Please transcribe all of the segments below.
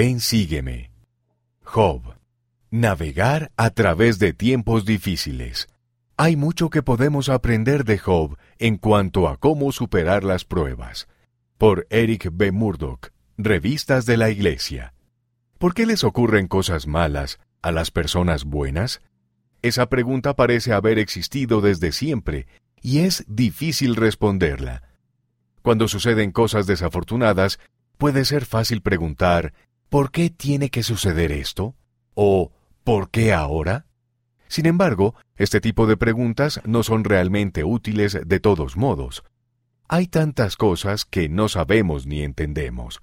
Ven, sígueme. Job. Navegar a través de tiempos difíciles. Hay mucho que podemos aprender de Job en cuanto a cómo superar las pruebas. Por Eric B. Murdoch, Revistas de la Iglesia. ¿Por qué les ocurren cosas malas a las personas buenas? Esa pregunta parece haber existido desde siempre y es difícil responderla. Cuando suceden cosas desafortunadas, puede ser fácil preguntar ¿por qué tiene que suceder esto? o ¿por qué ahora? Sin embargo, este tipo de preguntas no son realmente útiles de todos modos. Hay tantas cosas que no sabemos ni entendemos.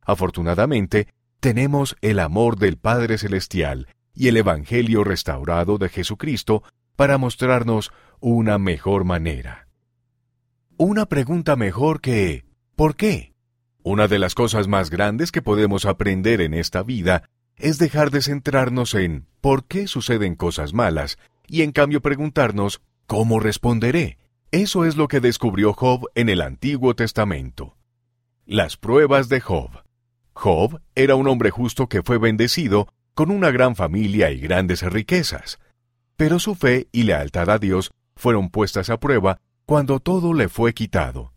Afortunadamente, tenemos el amor del Padre Celestial y el Evangelio restaurado de Jesucristo para mostrarnos una mejor manera. Una pregunta mejor que ¿por qué? Una de las cosas más grandes que podemos aprender en esta vida es dejar de centrarnos en por qué suceden cosas malas y en cambio preguntarnos ¿cómo responderé? Eso es lo que descubrió Job en el Antiguo Testamento. Las pruebas de Job. Job era un hombre justo que fue bendecido con una gran familia y grandes riquezas. Pero su fe y lealtad a Dios fueron puestas a prueba cuando todo le fue quitado.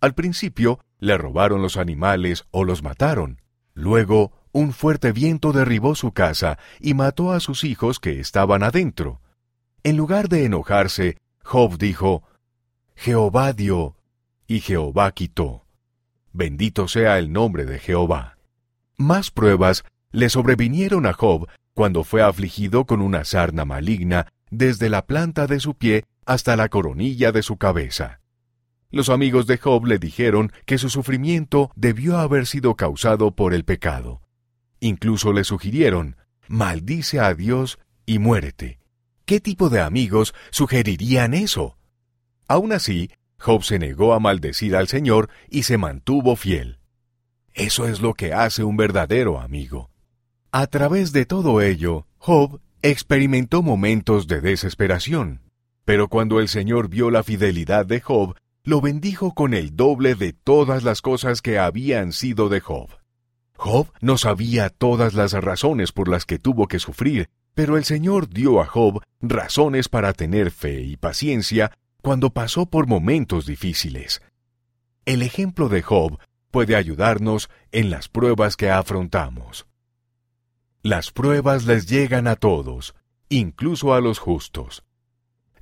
Al principio le robaron los animales o los mataron. Luego un fuerte viento derribó su casa y mató a sus hijos que estaban adentro. En lugar de enojarse, Job dijo, Jehová dio y Jehová quitó. Bendito sea el nombre de Jehová. Más pruebas le sobrevinieron a Job cuando fue afligido con una sarna maligna desde la planta de su pie hasta la coronilla de su cabeza. Los amigos de Job le dijeron que su sufrimiento debió haber sido causado por el pecado. Incluso le sugirieron, maldice a Dios y muérete. ¿Qué tipo de amigos sugerirían eso? Aún así, Job se negó a maldecir al Señor y se mantuvo fiel. Eso es lo que hace un verdadero amigo. A través de todo ello, Job experimentó momentos de desesperación. Pero cuando el Señor vio la fidelidad de Job, lo bendijo con el doble de todas las cosas que habían sido de Job. Job no sabía todas las razones por las que tuvo que sufrir, pero el Señor dio a Job razones para tener fe y paciencia cuando pasó por momentos difíciles. El ejemplo de Job puede ayudarnos en las pruebas que afrontamos. Las pruebas les llegan a todos, incluso a los justos.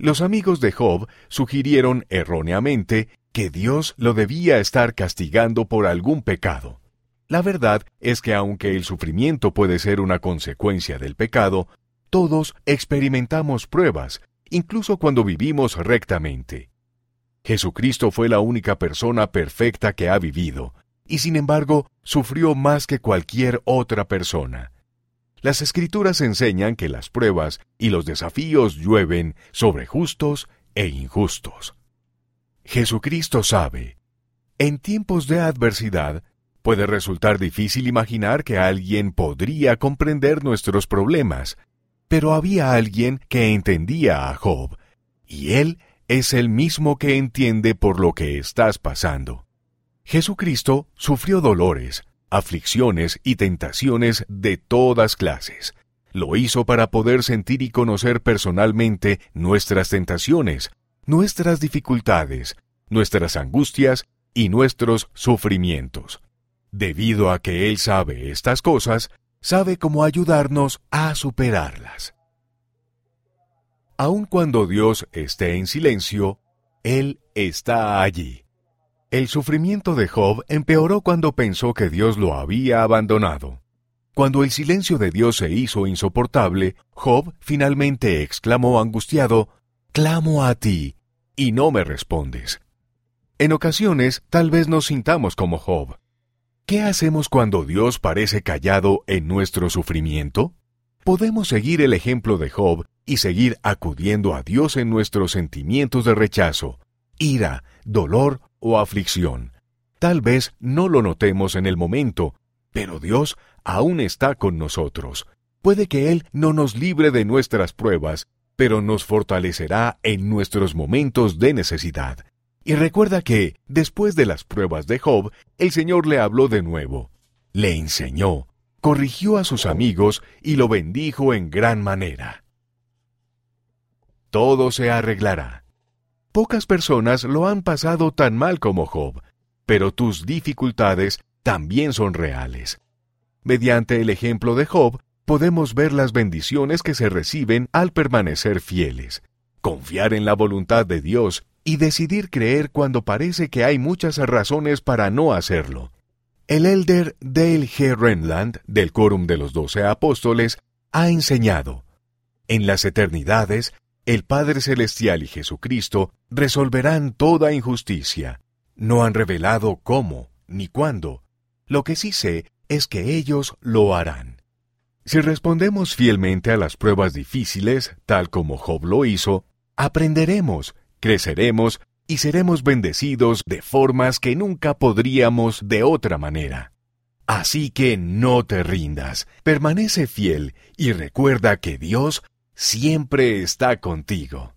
Los amigos de Job sugirieron erróneamente que Dios lo debía estar castigando por algún pecado. La verdad es que aunque el sufrimiento puede ser una consecuencia del pecado, todos experimentamos pruebas, incluso cuando vivimos rectamente. Jesucristo fue la única persona perfecta que ha vivido, y sin embargo sufrió más que cualquier otra persona. Las escrituras enseñan que las pruebas y los desafíos llueven sobre justos e injustos. Jesucristo sabe, en tiempos de adversidad, Puede resultar difícil imaginar que alguien podría comprender nuestros problemas, pero había alguien que entendía a Job, y él es el mismo que entiende por lo que estás pasando. Jesucristo sufrió dolores, aflicciones y tentaciones de todas clases. Lo hizo para poder sentir y conocer personalmente nuestras tentaciones, nuestras dificultades, nuestras angustias y nuestros sufrimientos. Debido a que Él sabe estas cosas, sabe cómo ayudarnos a superarlas. Aun cuando Dios esté en silencio, Él está allí. El sufrimiento de Job empeoró cuando pensó que Dios lo había abandonado. Cuando el silencio de Dios se hizo insoportable, Job finalmente exclamó angustiado, Clamo a ti, y no me respondes. En ocasiones tal vez nos sintamos como Job, ¿Qué hacemos cuando Dios parece callado en nuestro sufrimiento? Podemos seguir el ejemplo de Job y seguir acudiendo a Dios en nuestros sentimientos de rechazo, ira, dolor o aflicción. Tal vez no lo notemos en el momento, pero Dios aún está con nosotros. Puede que Él no nos libre de nuestras pruebas, pero nos fortalecerá en nuestros momentos de necesidad. Y recuerda que, después de las pruebas de Job, el Señor le habló de nuevo, le enseñó, corrigió a sus amigos y lo bendijo en gran manera. Todo se arreglará. Pocas personas lo han pasado tan mal como Job, pero tus dificultades también son reales. Mediante el ejemplo de Job, podemos ver las bendiciones que se reciben al permanecer fieles, confiar en la voluntad de Dios y decidir creer cuando parece que hay muchas razones para no hacerlo. El elder Dale G. Renland, del Quórum de los Doce Apóstoles, ha enseñado, en las eternidades, el Padre Celestial y Jesucristo resolverán toda injusticia. No han revelado cómo ni cuándo. Lo que sí sé es que ellos lo harán. Si respondemos fielmente a las pruebas difíciles, tal como Job lo hizo, aprenderemos, creceremos y seremos bendecidos de formas que nunca podríamos de otra manera. Así que no te rindas, permanece fiel y recuerda que Dios siempre está contigo.